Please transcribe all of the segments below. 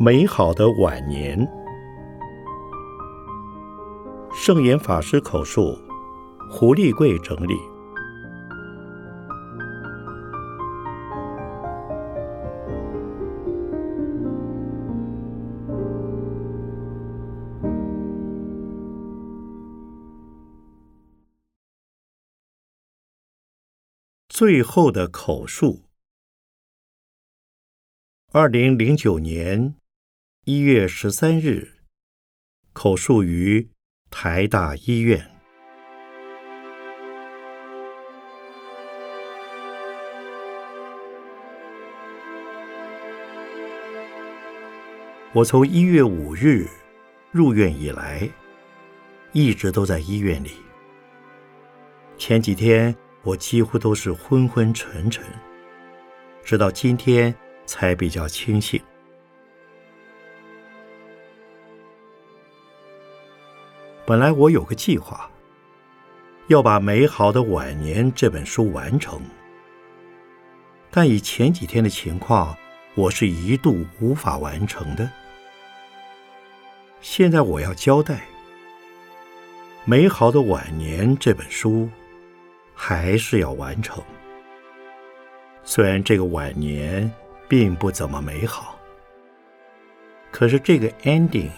美好的晚年，圣严法师口述，胡立贵整理。最后的口述。二零零九年一月十三日，口述于台大医院。我从一月五日入院以来，一直都在医院里。前几天。我几乎都是昏昏沉沉，直到今天才比较清醒。本来我有个计划，要把《美好的晚年》这本书完成，但以前几天的情况，我是一度无法完成的。现在我要交代，《美好的晚年》这本书。还是要完成。虽然这个晚年并不怎么美好，可是这个 ending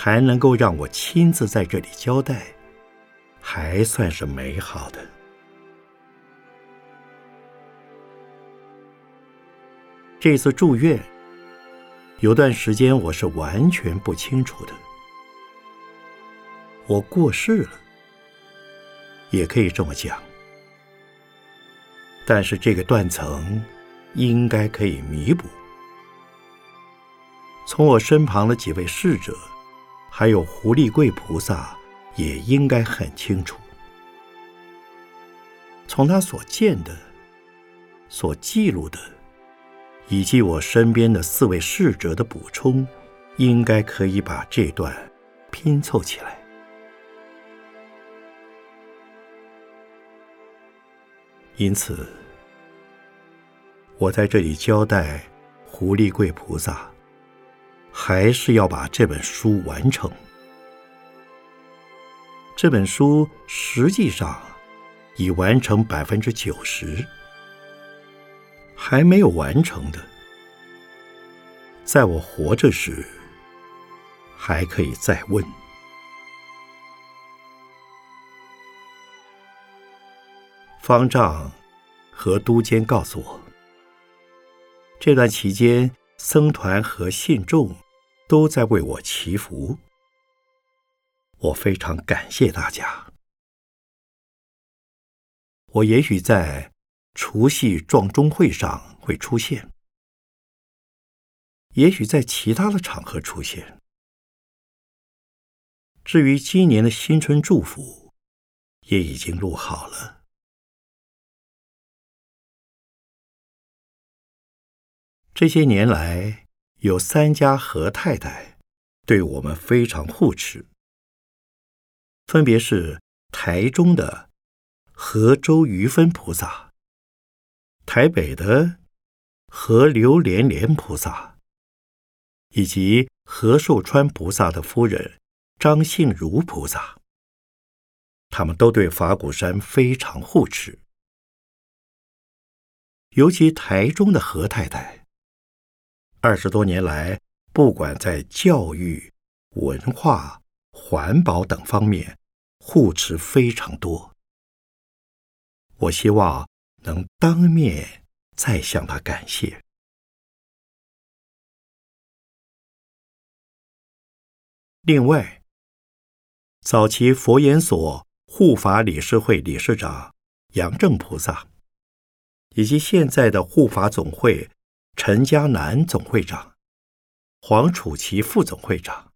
还能够让我亲自在这里交代，还算是美好的。这次住院有段时间我是完全不清楚的，我过世了，也可以这么讲。但是这个断层应该可以弥补。从我身旁的几位侍者，还有胡立贵菩萨，也应该很清楚。从他所见的、所记录的，以及我身边的四位侍者的补充，应该可以把这段拼凑起来。因此，我在这里交代胡立贵菩萨，还是要把这本书完成。这本书实际上已完成百分之九十，还没有完成的，在我活着时还可以再问。方丈和都监告诉我，这段期间僧团和信众都在为我祈福，我非常感谢大家。我也许在除夕撞钟会上会出现，也许在其他的场合出现。至于今年的新春祝福，也已经录好了。这些年来，有三家何太太对我们非常护持，分别是台中的何周余分菩萨、台北的何刘连莲菩萨，以及何寿川菩萨的夫人张杏如菩萨。他们都对法鼓山非常护持，尤其台中的何太太。二十多年来，不管在教育、文化、环保等方面，护持非常多。我希望能当面再向他感谢。另外，早期佛研所护法理事会理事长杨正菩萨，以及现在的护法总会。陈家南总会长、黄楚琪副总会长、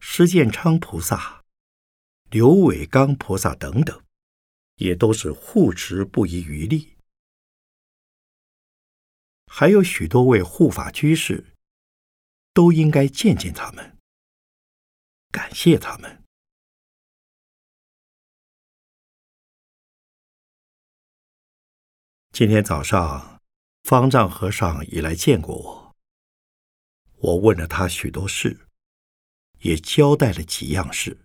施建昌菩萨、刘伟刚菩萨等等，也都是护持不遗余力。还有许多位护法居士，都应该见见他们，感谢他们。今天早上。方丈和尚已来见过我，我问了他许多事，也交代了几样事。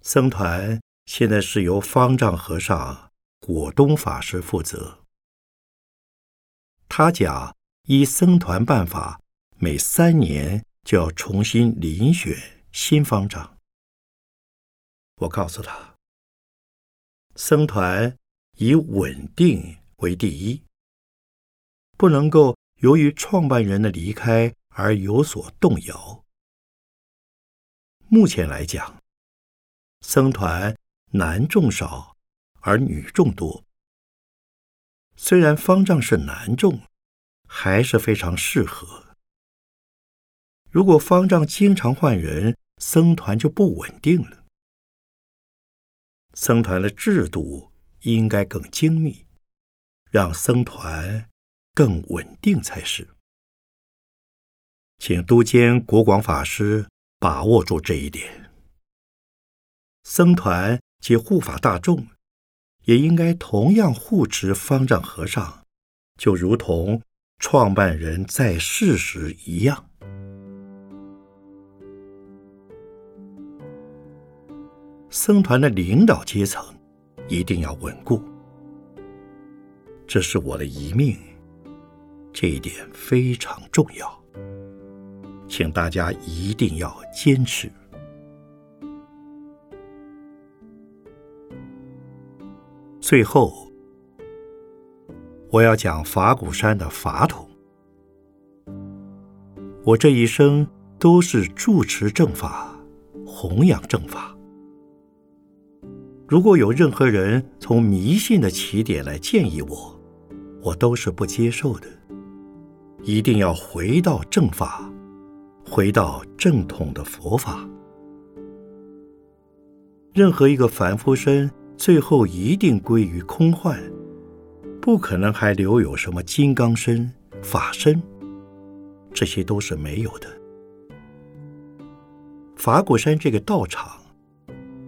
僧团现在是由方丈和尚果东法师负责。他讲依僧团办法，每三年就要重新遴选新方丈。我告诉他，僧团以稳定为第一，不能够由于创办人的离开而有所动摇。目前来讲，僧团男众少，而女众多。虽然方丈是男众，还是非常适合。如果方丈经常换人，僧团就不稳定了。僧团的制度应该更精密，让僧团更稳定才是。请都监国广法师把握住这一点。僧团及护法大众。也应该同样护持方丈和尚，就如同创办人在世时一样。僧团的领导阶层一定要稳固，这是我的遗命，这一点非常重要，请大家一定要坚持。最后，我要讲法鼓山的法统。我这一生都是住持正法，弘扬正法。如果有任何人从迷信的起点来建议我，我都是不接受的。一定要回到正法，回到正统的佛法。任何一个凡夫身。最后一定归于空幻，不可能还留有什么金刚身、法身，这些都是没有的。法鼓山这个道场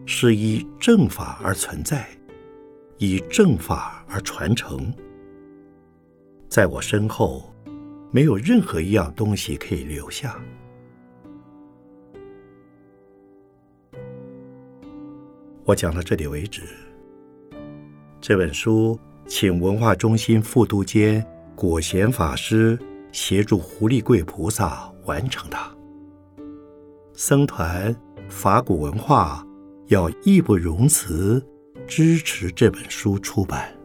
是以正法而存在，以正法而传承。在我身后，没有任何一样东西可以留下。我讲到这里为止。这本书请文化中心副督监果贤法师协助胡立贵菩萨完成它。僧团法古文化要义不容辞支持这本书出版。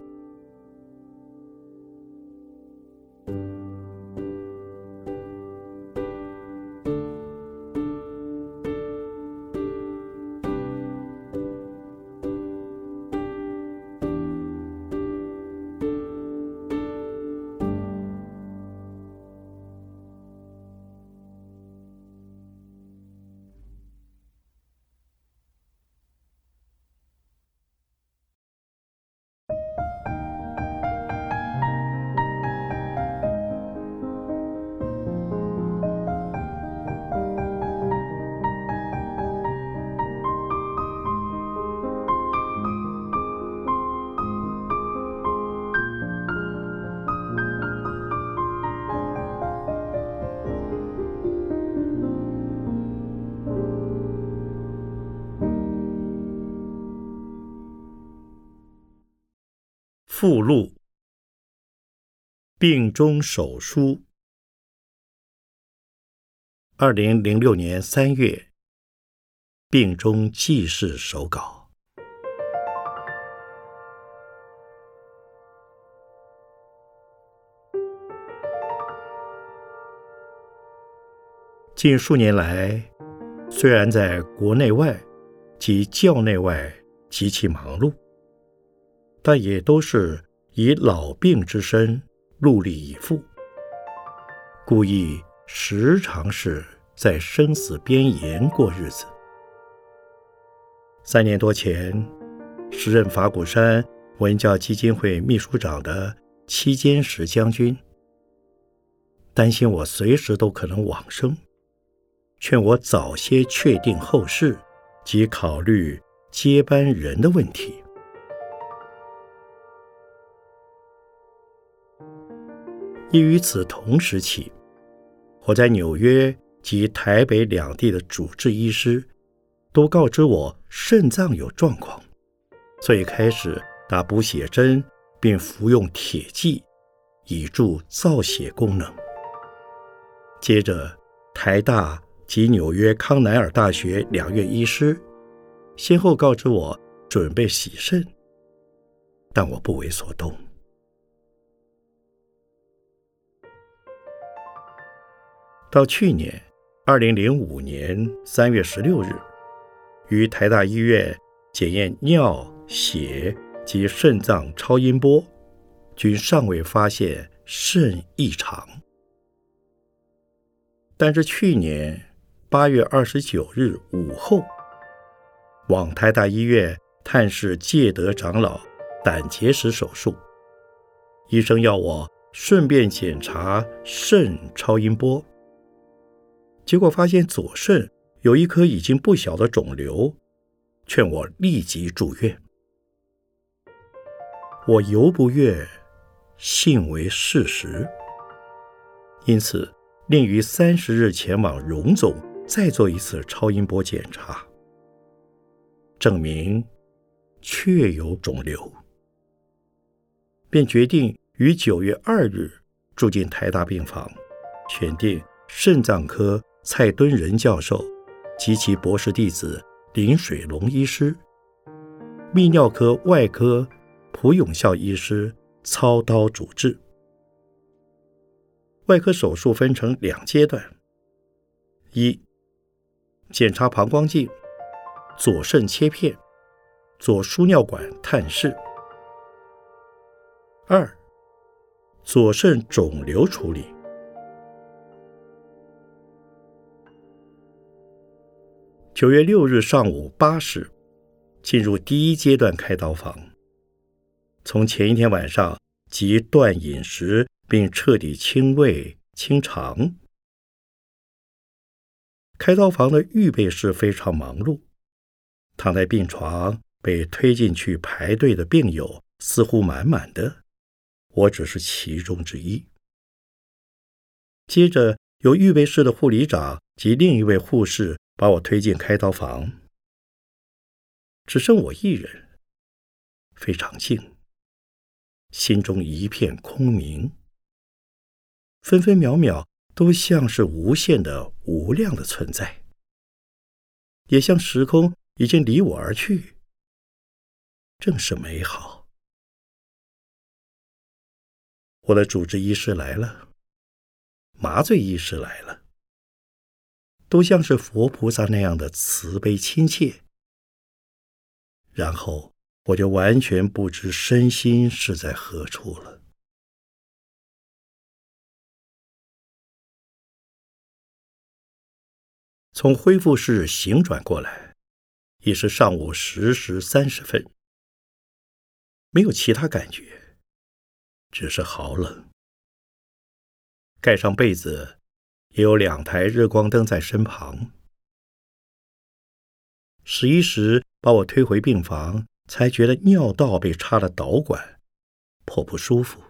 附录：病中手书。二零零六年三月，病中记事手稿。近数年来，虽然在国内外及教内外极其忙碌。但也都是以老病之身戮力以赴，故意时常是在生死边沿过日子。三年多前，时任法鼓山文教基金会秘书长的七坚石将军，担心我随时都可能往生，劝我早些确定后事及考虑接班人的问题。亦于此同时起，我在纽约及台北两地的主治医师都告知我肾脏有状况，所以开始打补血针，并服用铁剂，以助造血功能。接着，台大及纽约康奈尔大学两院医师先后告知我准备洗肾，但我不为所动。到去年二零零五年三月十六日，于台大医院检验尿、血及肾脏超音波，均尚未发现肾异常。但是去年八月二十九日午后，往台大医院探视戒德长老胆结石手术，医生要我顺便检查肾超音波，结果发现左肾有一颗已经不小的肿瘤，劝我立即住院。我犹不悦，信为事实，因此。令于三十日前往荣总再做一次超音波检查，证明确有肿瘤，便决定于九月二日住进台大病房，选定肾脏科蔡敦仁教授及其博士弟子林水龙医师，泌尿科外科蒲永孝医师操刀主治。外科手术分成两阶段：一、检查膀胱镜、左肾切片、左输尿管探视；二、左肾肿瘤处理。九月六日上午八时，进入第一阶段开刀房。从前一天晚上即断饮食。并彻底清胃清肠。开刀房的预备室非常忙碌，躺在病床被推进去排队的病友似乎满满的，我只是其中之一。接着，由预备室的护理长及另一位护士把我推进开刀房，只剩我一人，非常静，心中一片空明。分分秒秒都像是无限的、无量的存在，也像时空已经离我而去，正是美好。我的主治医师来了，麻醉医师来了，都像是佛菩萨那样的慈悲亲切。然后我就完全不知身心是在何处了。从恢复室醒转过来，已是上午十时三十分。没有其他感觉，只是好冷。盖上被子，也有两台日光灯在身旁。十一时把我推回病房，才觉得尿道被插了导管，颇不舒服。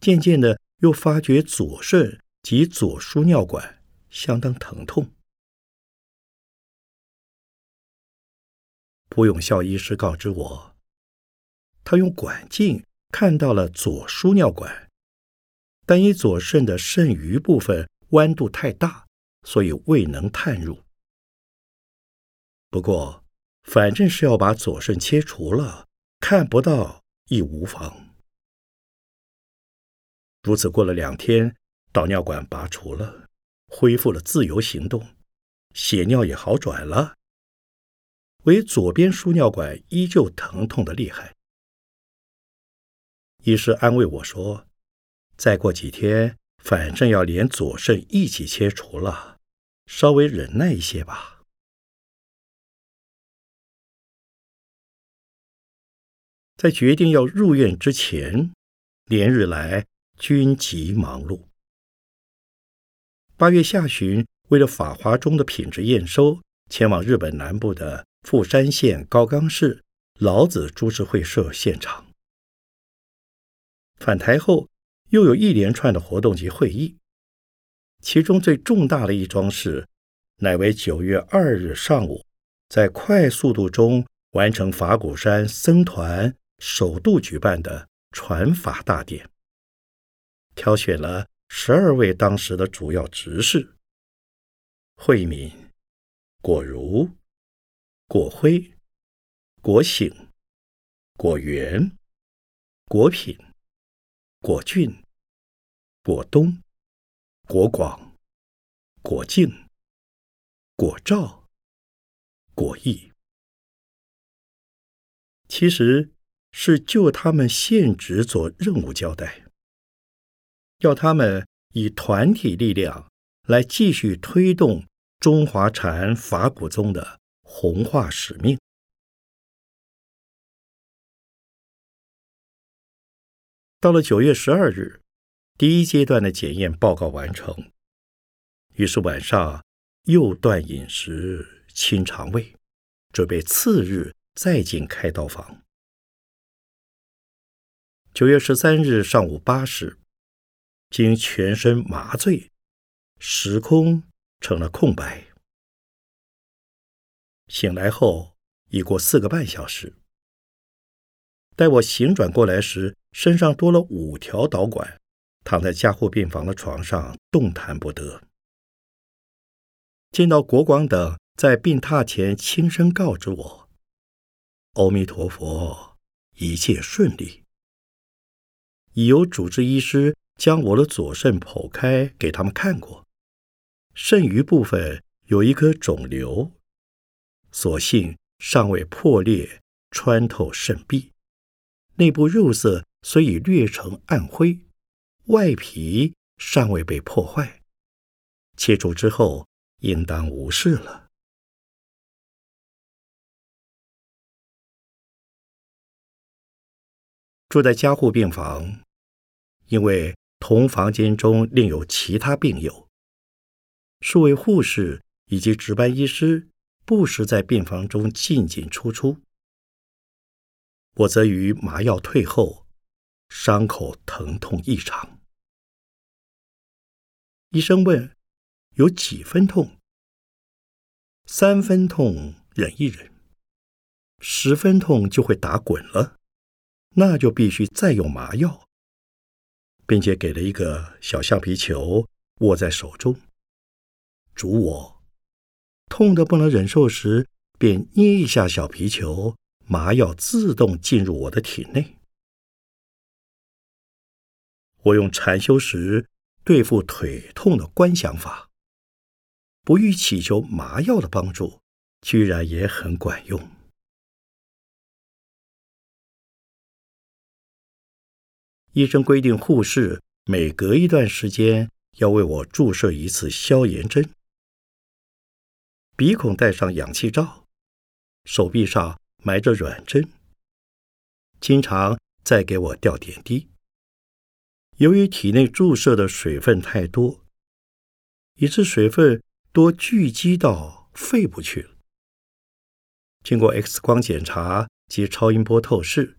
渐渐的，又发觉左肾及左输尿管。相当疼痛。蒲永孝医师告知我，他用管镜看到了左输尿管，但因左肾的肾盂部分弯度太大，所以未能探入。不过，反正是要把左肾切除了，看不到亦无妨。如此过了两天，导尿管拔除了。恢复了自由行动，血尿也好转了，唯左边输尿管依旧疼痛的厉害。医师安慰我说：“再过几天，反正要连左肾一起切除了，稍微忍耐一些吧。”在决定要入院之前，连日来均极忙碌。八月下旬，为了法华中的品质验收，前往日本南部的富山县高冈市老子株式会社现场。返台后，又有一连串的活动及会议，其中最重大的一桩事，乃为九月二日上午，在快速度中完成法鼓山僧团首度举办的传法大典，挑选了十二位当时的主要执事：慧敏、果如、果辉、果醒、果园、果品、果俊。果东、果广、果净、果照、果义，其实是就他们现职做任务交代，要他们以团体力量来继续推动中华禅法古宗的弘化使命。到了九月十二日。第一阶段的检验报告完成，于是晚上又断饮食、清肠胃，准备次日再进开刀房。九月十三日上午八时，经全身麻醉，时空成了空白。醒来后已过四个半小时，待我醒转过来时，身上多了五条导管。躺在加护病房的床上，动弹不得。见到国广等在病榻前轻声告知我：“阿弥陀佛，一切顺利。”已有主治医师将我的左肾剖开给他们看过，肾盂部分有一颗肿瘤，所幸尚未破裂穿透肾壁，内部肉色虽已略呈暗灰。外皮尚未被破坏，切除之后应当无事了。住在加护病房，因为同房间中另有其他病友，数位护士以及值班医师不时在病房中进进出出。我则于麻药退后。伤口疼痛异常，医生问：“有几分痛？”三分痛忍一忍，十分痛就会打滚了，那就必须再用麻药，并且给了一个小橡皮球握在手中，主我痛的不能忍受时，便捏一下小皮球，麻药自动进入我的体内。我用禅修时对付腿痛的观想法，不欲祈求麻药的帮助，居然也很管用。医生规定，护士每隔一段时间要为我注射一次消炎针，鼻孔戴上氧气罩，手臂上埋着软针，经常再给我吊点滴。由于体内注射的水分太多，以致水分多聚集到肺部去了。经过 X 光检查及超音波透视，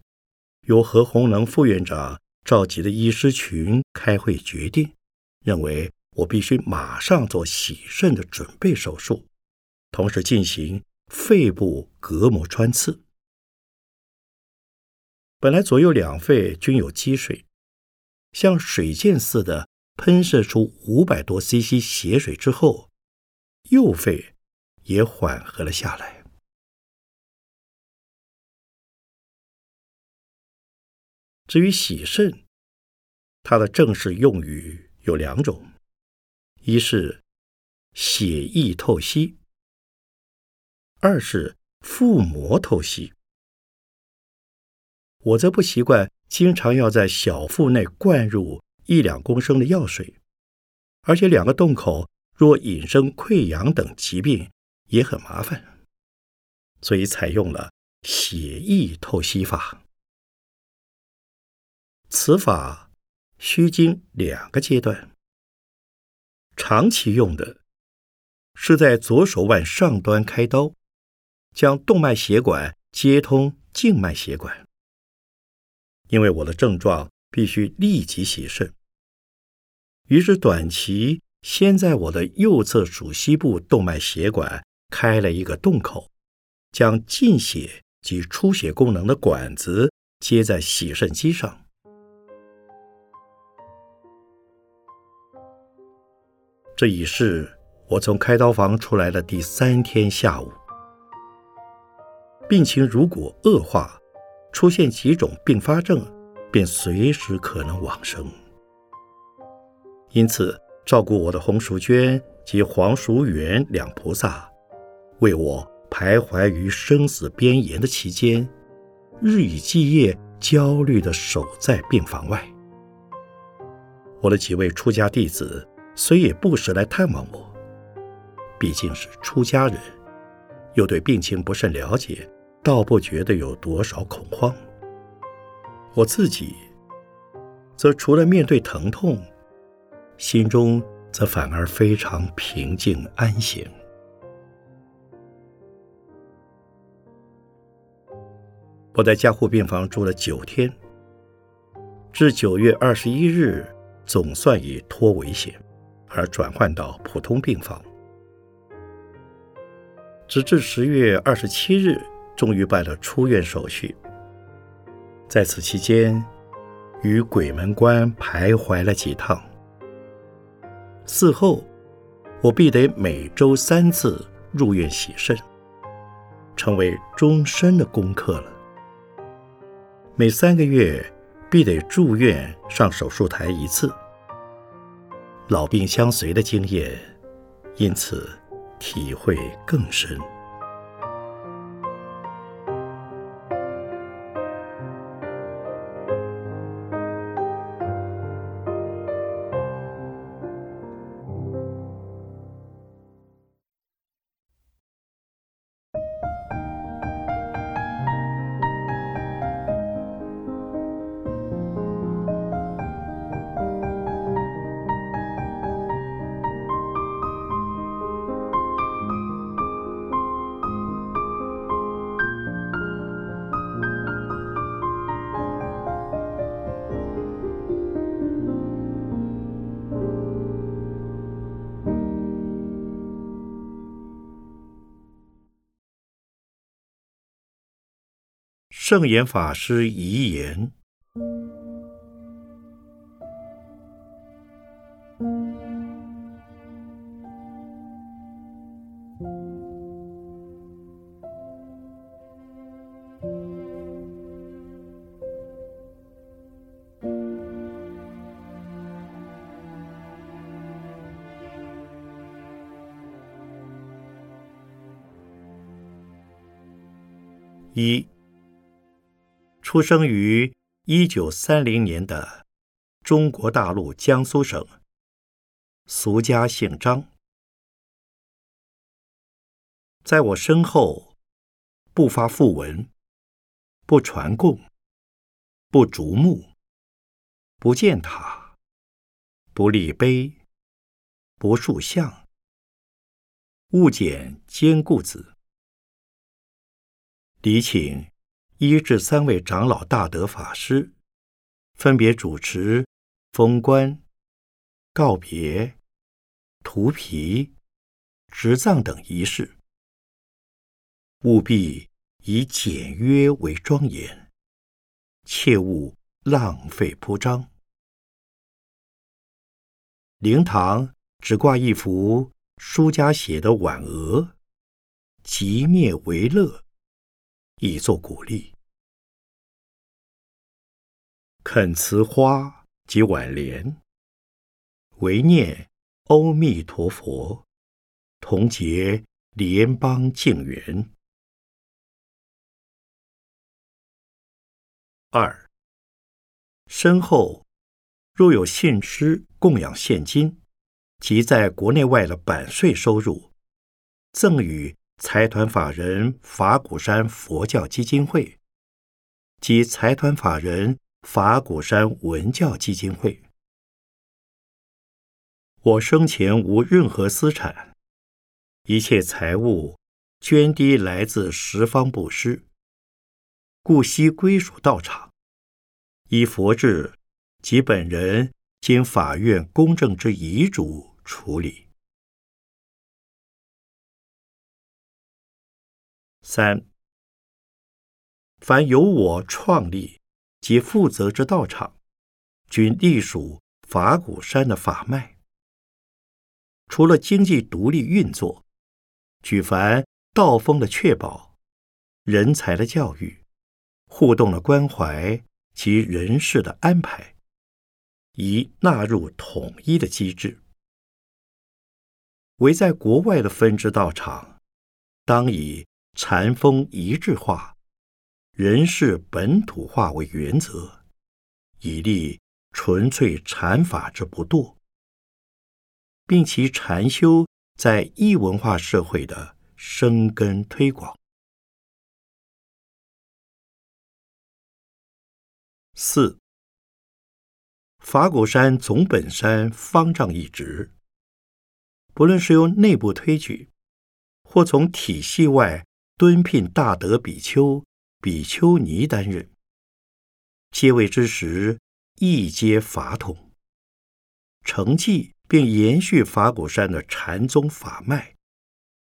由何鸿能副院长召集的医师群开会决定，认为我必须马上做洗肾的准备手术，同时进行肺部隔膜穿刺。本来左右两肺均有积水。像水箭似的喷射出五百多 CC 血水之后，右肺也缓和了下来。至于洗肾，它的正式用语有两种：一是血液透析，二是腹膜透析。我则不习惯。经常要在小腹内灌入一两公升的药水，而且两个洞口若引生溃疡等疾病也很麻烦，所以采用了血液透析法。此法需经两个阶段，长期用的是在左手腕上端开刀，将动脉血管接通静脉血管。因为我的症状必须立即洗肾，于是短期先在我的右侧主膝部动脉血管开了一个洞口，将进血及出血功能的管子接在洗肾机上。这已是我从开刀房出来的第三天下午。病情如果恶化，出现几种并发症，便随时可能往生。因此，照顾我的洪淑娟及黄淑元两菩萨，为我徘徊于生死边沿的期间，日以继夜焦虑地守在病房外。我的几位出家弟子虽也不时来探望我，毕竟是出家人，又对病情不甚了解，倒不觉得有多少恐慌。我自己，则除了面对疼痛，心中则反而非常平静安闲。我在加护病房住了九天，至九月二十一日，总算已脱危险，而转换到普通病房。直至十月二十七日，终于办了出院手续。在此期间，与鬼门关徘徊了几趟。事后，我必得每周三次入院洗肾，成为终身的功课了。每三个月必得住院上手术台一次。老病相随的经验，因此体会更深。圣严法师遗言：一。出生于一九三零年的中国大陆江苏省，俗家姓张。在我身后，不发讣文，不传供，不逐墓，不建塔，不立碑，不塑像，勿减坚固子。礼请。一至三位长老大德法师，分别主持封棺、告别、涂皮、执葬等仪式，务必以简约为庄严，切勿浪费铺张。灵堂只挂一幅书家写的挽额，即灭为乐，以作鼓励。恳辞花及挽联，唯念阿弥陀佛，同结莲邦净缘。二，身后若有信施供养现金及在国内外的版税收入，赠与财团法人法鼓山佛教基金会及财团法人。法鼓山文教基金会。我生前无任何私产，一切财物捐滴来自十方布施，故悉归属道场。依佛制及本人经法院公证之遗嘱处理。三，凡由我创立及负责之道场，均隶属法鼓山的法脉。除了经济独立运作，举凡道风的确保、人才的教育、互动的关怀及人事的安排，宜纳入统一的机制。唯在国外的分支道场，当以。禅风一致化，人事本土化为原则，以立纯粹禅法之不堕，并其禅修在异文化社会的生根推广。四，法鼓山总本山方丈一职，不论是由内部推举，或从体系外。敦聘大德比丘、比丘尼担任，接位之时，亦皆法统，承继并延续法鼓山的禅宗法脉，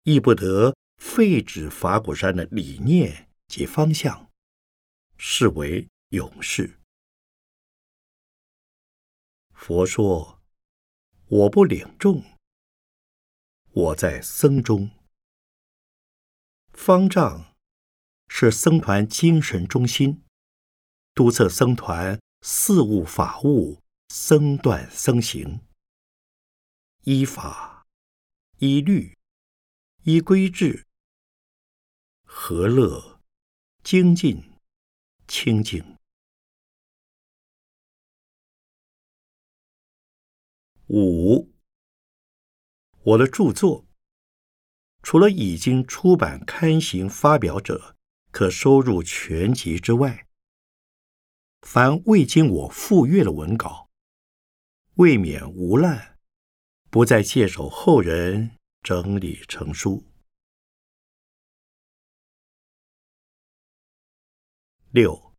亦不得废止法鼓山的理念及方向，是为永世。佛说：“我不领众，我在僧中。”方丈是僧团精神中心，督促僧团四务法务、僧断僧行，依法、依律、依规制，和乐、精进、清净。五，我的著作。除了已经出版刊行发表者可收入全集之外，凡未经我复阅的文稿，未免无滥，不再借手后人整理成书。六，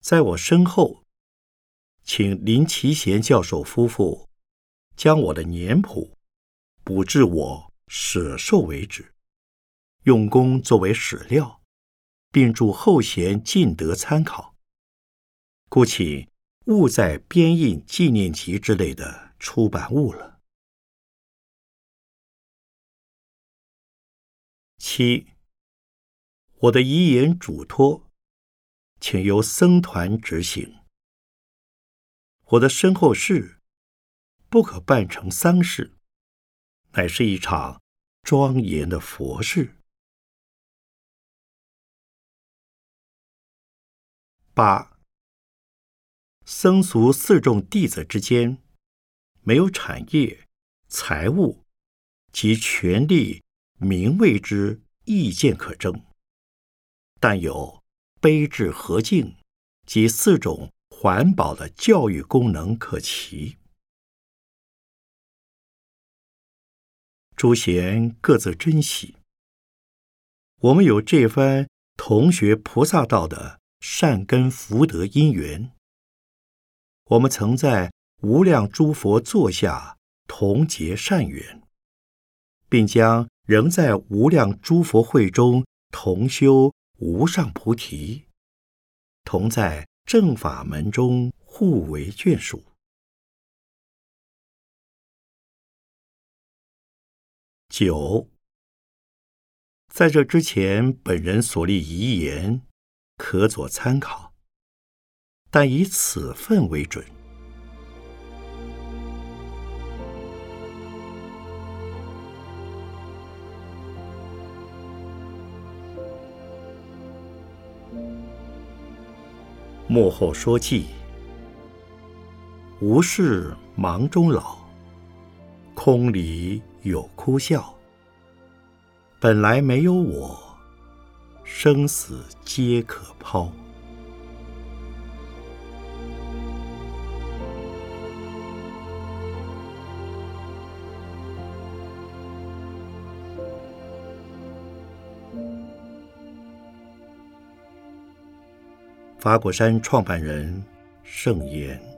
在我身后，请林奇贤教授夫妇将我的年谱补至我。舍寿为止，用功作为史料，并助后贤尽得参考。故请勿再编印纪念集之类的出版物了。七，我的遗言嘱托，请由僧团执行。我的身后事，不可办成丧事。乃是一场庄严的佛事。八僧俗四众弟子之间，没有产业、财物及权力、名位之意见可争，但有悲智和敬及四种环保的教育功能可齐。诸贤各自珍惜。我们有这番同学菩萨道的善根福德因缘，我们曾在无量诸佛座下同结善缘，并将仍在无量诸佛会中同修无上菩提，同在正法门中互为眷属。九，在这之前，本人所立遗言可作参考，但以此份为准。幕后说记，无事忙中老，空里。有哭笑，本来没有我，生死皆可抛。法果山创办人圣言。